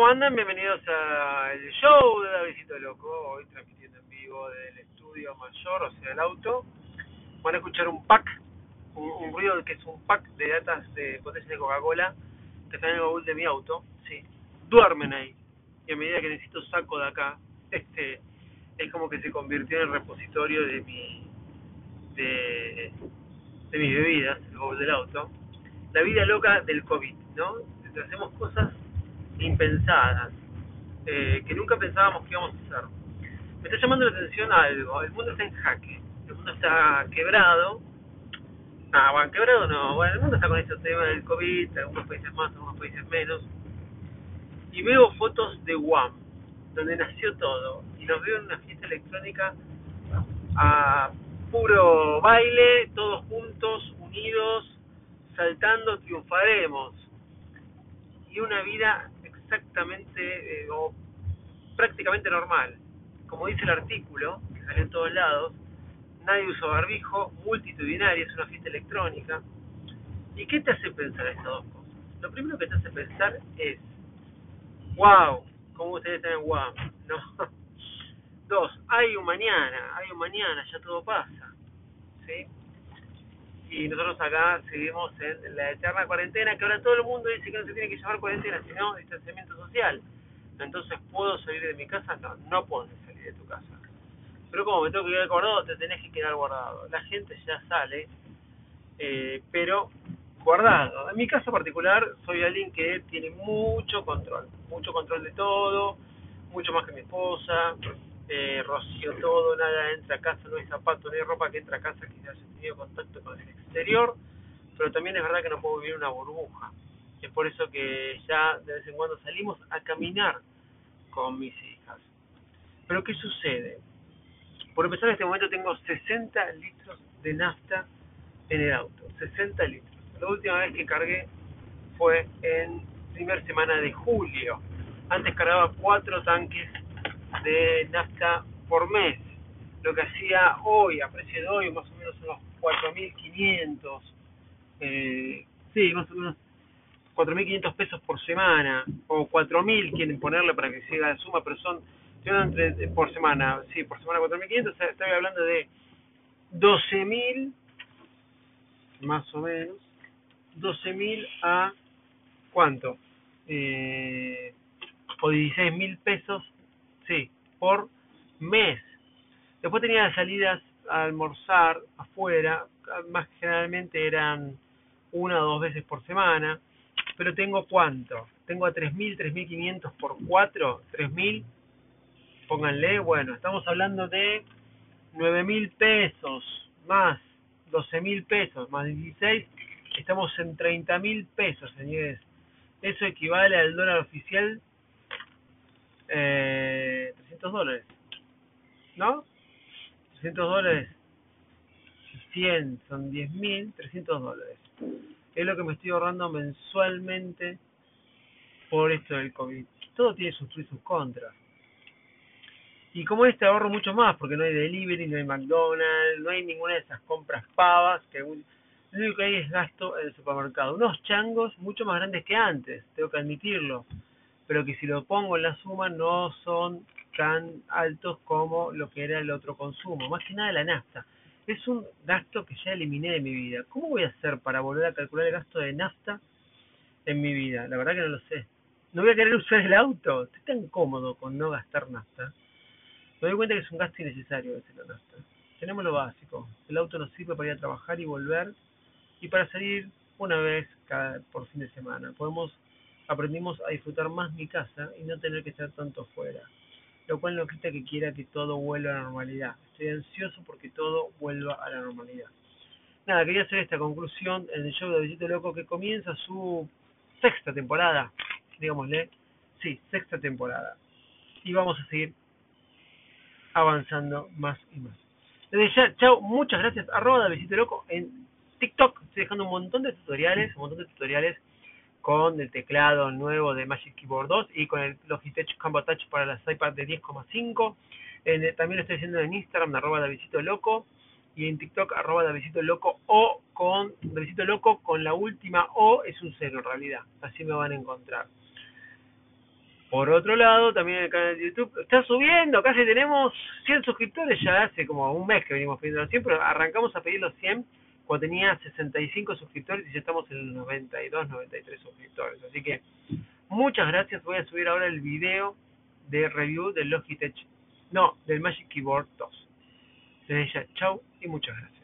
¿cómo andan? Bienvenidos al show de Davidito Loco, hoy transmitiendo en vivo del estudio mayor, o sea, el auto. Van a escuchar un pack, un, un ruido que es un pack de latas de potencia de Coca-Cola que están en el baúl de mi auto, sí. Duermen ahí. Y a medida que necesito saco de acá, este es como que se convirtió en el repositorio de mi de, de mis bebidas, el baúl del auto. La vida loca del COVID, ¿no? Hacemos cosas impensadas, eh, que nunca pensábamos que íbamos a hacer. Me está llamando la atención algo, el mundo está en jaque, el mundo está quebrado, ah, bueno, quebrado no, bueno, el mundo está con este tema del COVID, algunos países más, algunos países menos, y veo fotos de Guam, donde nació todo, y los veo en una fiesta electrónica a puro baile, todos juntos, unidos, saltando, triunfaremos. Y una vida exactamente eh, o prácticamente normal. Como dice el artículo, que salió en todos lados, nadie usa barbijo, multitudinaria, es una fiesta electrónica. ¿Y qué te hace pensar estas dos cosas? Lo primero que te hace pensar es, wow, como ustedes están en wow, ¿no? Dos, hay un mañana, hay un mañana, ya todo pasa, ¿sí? Y nosotros acá seguimos en la eterna cuarentena, que ahora todo el mundo dice que no se tiene que llamar cuarentena, sino distanciamiento social. Entonces, ¿puedo salir de mi casa? No, no puedes salir de tu casa. Pero como me tengo que quedar guardado, te tenés que quedar guardado. La gente ya sale, eh, pero guardado. En mi caso particular, soy alguien que tiene mucho control, mucho control de todo, mucho más que mi esposa, eh, rocío todo, nada entra a casa, no hay zapato, no hay ropa que entra a casa que haya tenido contacto con el exterior, pero también es verdad que no puedo vivir una burbuja. Es por eso que ya de vez en cuando salimos a caminar con mis hijas. Pero ¿qué sucede? Por empezar, en este momento tengo 60 litros de nafta en el auto. 60 litros. La última vez que cargué fue en primera semana de julio. Antes cargaba cuatro tanques de nafta por mes. Lo que hacía hoy, a precio de hoy, más o menos unos 4.500, eh, sí, más o menos 4.500 pesos por semana, o 4.000 quieren ponerle para que siga la suma, pero son, entre, por semana, sí, por semana 4.500, estoy hablando de 12.000, más o menos, 12.000 a, ¿cuánto? Eh, o 16.000 pesos, sí, por mes. Después tenía salidas a almorzar afuera, más generalmente eran una o dos veces por semana, pero tengo cuánto? Tengo a 3.000, 3.500 por 4, 3.000, pónganle, bueno, estamos hablando de 9.000 pesos más 12.000 pesos más 16, estamos en 30.000 pesos, señores. Eso equivale al dólar oficial eh, 300 dólares, ¿no? 300 dólares, 100 son 10.000, 300 dólares. Es lo que me estoy ahorrando mensualmente por esto del COVID. Todo tiene sus pros y sus contras. Y como este ahorro mucho más, porque no hay delivery, no hay McDonald's, no hay ninguna de esas compras pavas, que lo único que hay es gasto en el supermercado. Unos changos mucho más grandes que antes, tengo que admitirlo pero que si lo pongo en la suma no son tan altos como lo que era el otro consumo, más que nada la nafta. Es un gasto que ya eliminé de mi vida. ¿Cómo voy a hacer para volver a calcular el gasto de nafta en mi vida? La verdad que no lo sé. No voy a querer usar el auto. Estoy tan cómodo con no gastar nafta. Me doy cuenta que es un gasto innecesario ese la nafta. Tenemos lo básico. El auto nos sirve para ir a trabajar y volver y para salir una vez cada, por fin de semana. Podemos aprendimos a disfrutar más mi casa y no tener que estar tanto fuera, lo cual no quita que quiera que todo vuelva a la normalidad. Estoy ansioso porque todo vuelva a la normalidad. Nada, quería hacer esta conclusión en el show de Visito Loco que comienza su sexta temporada, digámosle, sí, sexta temporada. Y vamos a seguir avanzando más y más. Desde ya, chao, muchas gracias, arroba de Loco en TikTok, estoy dejando un montón de tutoriales, un montón de tutoriales con el teclado nuevo de Magic Keyboard 2 y con el Logitech Combo Touch para las iPad de 10,5. también lo estoy haciendo en Instagram, arroba Davidito Loco, y en TikTok, arroba Davidito Loco, o con Davidito Loco, con la última O es un cero en realidad, así me van a encontrar. Por otro lado, también el canal de YouTube está subiendo, casi tenemos 100 suscriptores, ya hace como un mes que venimos pidiendo los 100, pero arrancamos a pedir los 100 cuando tenía 65 suscriptores y ya estamos en 92, 93 suscriptores. Así que muchas gracias, voy a subir ahora el video de review del Logitech, no, del Magic Keyboard 2. Desde ya, chau y muchas gracias.